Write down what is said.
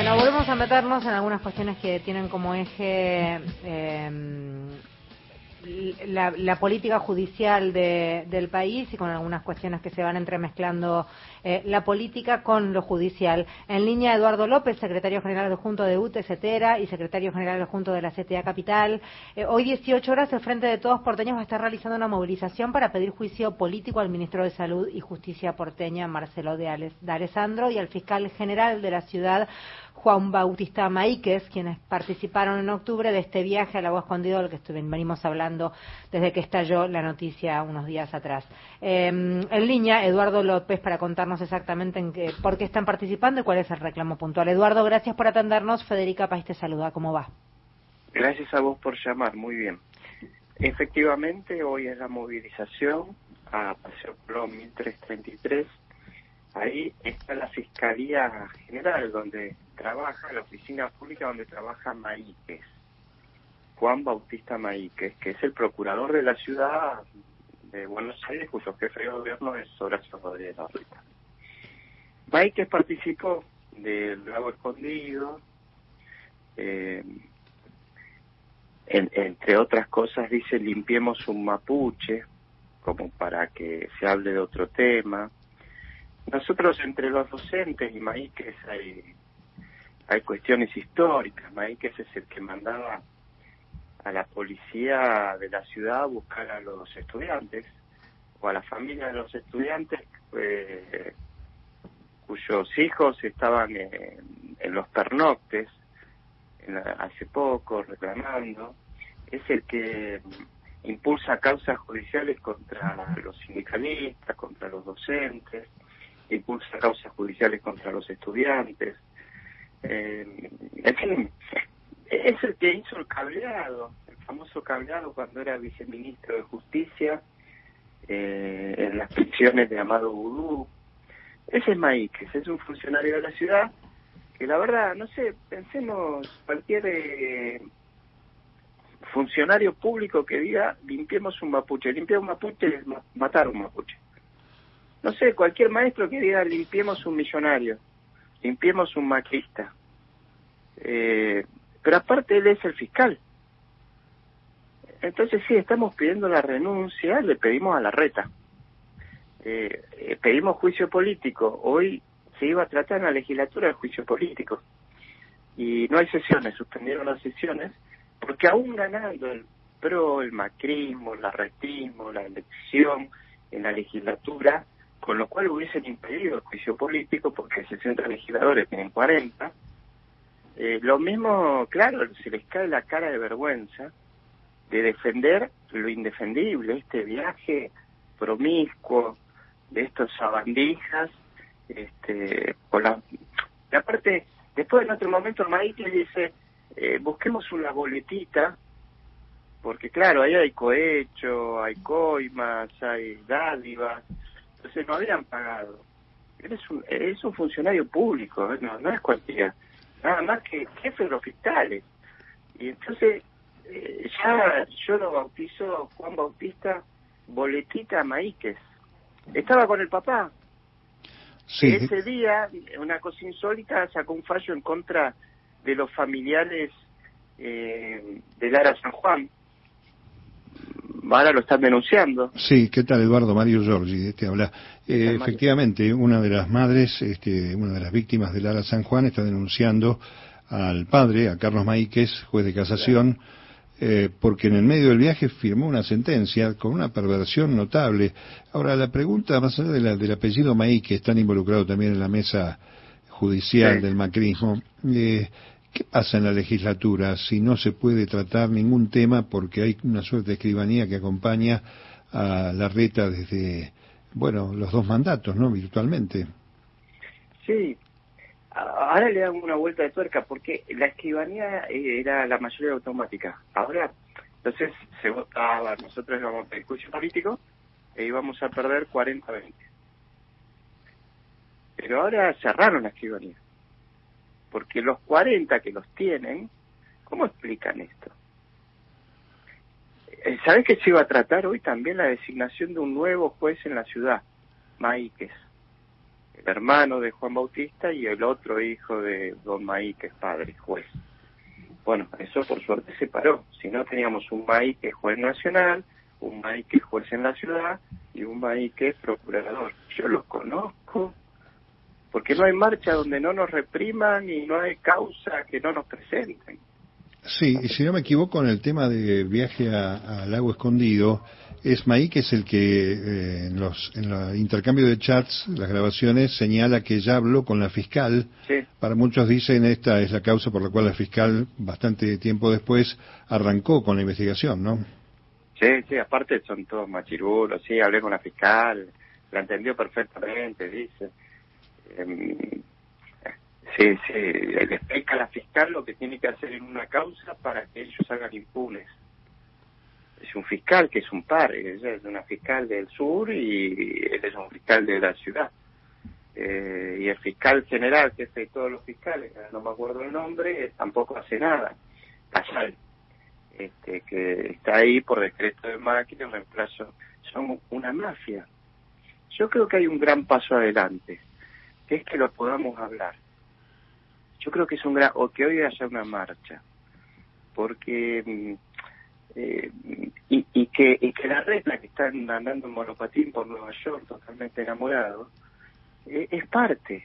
Bueno, volvemos a meternos en algunas cuestiones que tienen como eje eh, la, política judicial del país y con algunas cuestiones que se van entremezclando eh, la política con lo judicial. En línea, Eduardo López, secretario general adjunto de UTE, CETERA y secretario general adjunto de la CTA Capital. Eh, hoy, 18 horas, el Frente de Todos Porteños va a estar realizando una movilización para pedir juicio político al ministro de Salud y Justicia porteña, Marcelo de, Alessandro, y al fiscal general de la ciudad, Juan Bautista Maíquez, quienes participaron en octubre de este viaje al agua escondido del que venimos hablando desde que estalló la noticia unos días atrás. Em, en línea, Eduardo López, para contarnos exactamente en qué, por qué están participando y cuál es el reclamo puntual. Eduardo, gracias por atendernos. Federica País te saluda. ¿Cómo va? Gracias a vos por llamar. Muy bien. Efectivamente, hoy es la movilización a Paseo Colón 1333 Ahí está la Fiscalía General, donde trabaja, la oficina pública donde trabaja Maíquez, Juan Bautista Maíquez, que es el procurador de la ciudad de Buenos Aires, cuyo jefe de gobierno es Horacio Rodríguez Larrita. Maíquez participó del Lago Escondido, eh, entre otras cosas dice limpiemos un mapuche, como para que se hable de otro tema nosotros entre los docentes y Maíquez hay, hay cuestiones históricas. Maíquez es el que mandaba a la policía de la ciudad a buscar a los estudiantes o a la familia de los estudiantes eh, cuyos hijos estaban en, los pernoctes hace poco reclamando. Es el que impulsa causas judiciales contra los sindicalistas, contra los docentes impulsa causas judiciales contra los estudiantes. Eh, en fin, es el que hizo el cableado, el famoso cableado cuando era viceministro de Justicia eh, en las prisiones de Amado Vudú. Ese es Maíquez, es un funcionario de la ciudad que la verdad, no sé, pensemos cualquier eh, funcionario público que diga limpiemos un mapuche. Limpiar un mapuche es matar un mapuche no sé, cualquier maestro que diga limpiemos un millonario, limpiemos un maquista. Eh, pero aparte él es el fiscal. Entonces sí, estamos pidiendo la renuncia, le pedimos a la reta. Eh, eh, pedimos juicio político. Hoy se iba a tratar en la legislatura el juicio político. Y no hay sesiones, suspendieron las sesiones, porque aún ganando el PRO, el macrismo, el arretismo, la elección en la legislatura, con lo cual hubiesen impedido el juicio político porque 60 legisladores tienen 40. Eh, lo mismo, claro, se les cae la cara de vergüenza de defender lo indefendible, este viaje promiscuo de estos sabandijas, este, con la... Y aparte, después en otro momento Maite dice, eh, busquemos una boletita, porque claro, ahí hay cohecho, hay coimas, hay dádivas, entonces no habían pagado. Eres un, es un funcionario público, no, no es cualquiera, nada más que jefe de los fiscales. Y entonces eh, ya yo lo bautizo Juan Bautista Boletita Maíquez. Estaba con el papá. Sí. Ese día, una cosa insólita, sacó un fallo en contra de los familiares eh, de Lara San Juan, ahora lo están denunciando. Sí, ¿qué tal Eduardo? Mario Giorgi, este habla. Eh, efectivamente, una de las madres, este, una de las víctimas de Lara San Juan está denunciando al padre, a Carlos Maíquez, juez de casación, eh, porque en el medio del viaje firmó una sentencia con una perversión notable. Ahora, la pregunta, más allá de la, del apellido Maíquez, están involucrado también en la mesa judicial del macrismo, eh, ¿Qué pasa en la legislatura si no se puede tratar ningún tema porque hay una suerte de escribanía que acompaña a la reta desde, bueno, los dos mandatos, ¿no? Virtualmente. Sí. Ahora le damos una vuelta de tuerca porque la escribanía eh, era la mayoría automática. Ahora, entonces se votaba, nosotros íbamos a juicio político e íbamos a perder 40-20. Pero ahora cerraron la escribanía porque los 40 que los tienen, ¿cómo explican esto? Eh, ¿Sabes que se iba a tratar hoy también la designación de un nuevo juez en la ciudad, Maíquez? el hermano de Juan Bautista y el otro hijo de Don Maí, que es padre, juez. Bueno, eso por suerte se paró. Si no, teníamos un Maí que es juez nacional, un Maí que es juez en la ciudad y un Maí que es procurador. Yo los conozco, porque no hay marcha donde no nos repriman y no hay causa que no nos presenten. Sí, y si no me equivoco, en el tema de viaje al lago escondido, es Maí que es el que eh, en los en el intercambio de chats, las grabaciones, señala que ya habló con la fiscal. Para muchos dicen esta es la causa por la cual la fiscal, bastante tiempo después, arrancó con la investigación, ¿no? Sí, sí, aparte son todos machirulos, sí, hablé con la fiscal, la entendió perfectamente, dice. Em, sí, sí, le explica a la fiscal lo que tiene que hacer en una causa para que ellos salgan impunes. Es un fiscal que es un par, es una fiscal del sur y él es un fiscal de la ciudad. Eh, y el fiscal general, que es de todos los fiscales, no me acuerdo el nombre, tampoco hace nada. Casal, este, que está ahí por decreto de máquina en reemplazo. Son una mafia. Yo creo que hay un gran paso adelante es que lo podamos hablar. Yo creo que es un gran, o que hoy haya una marcha, porque, mm, eh, y, que, y que la regla que están andando en monopatín por Nueva York, totalmente enamorado, eh, es parte,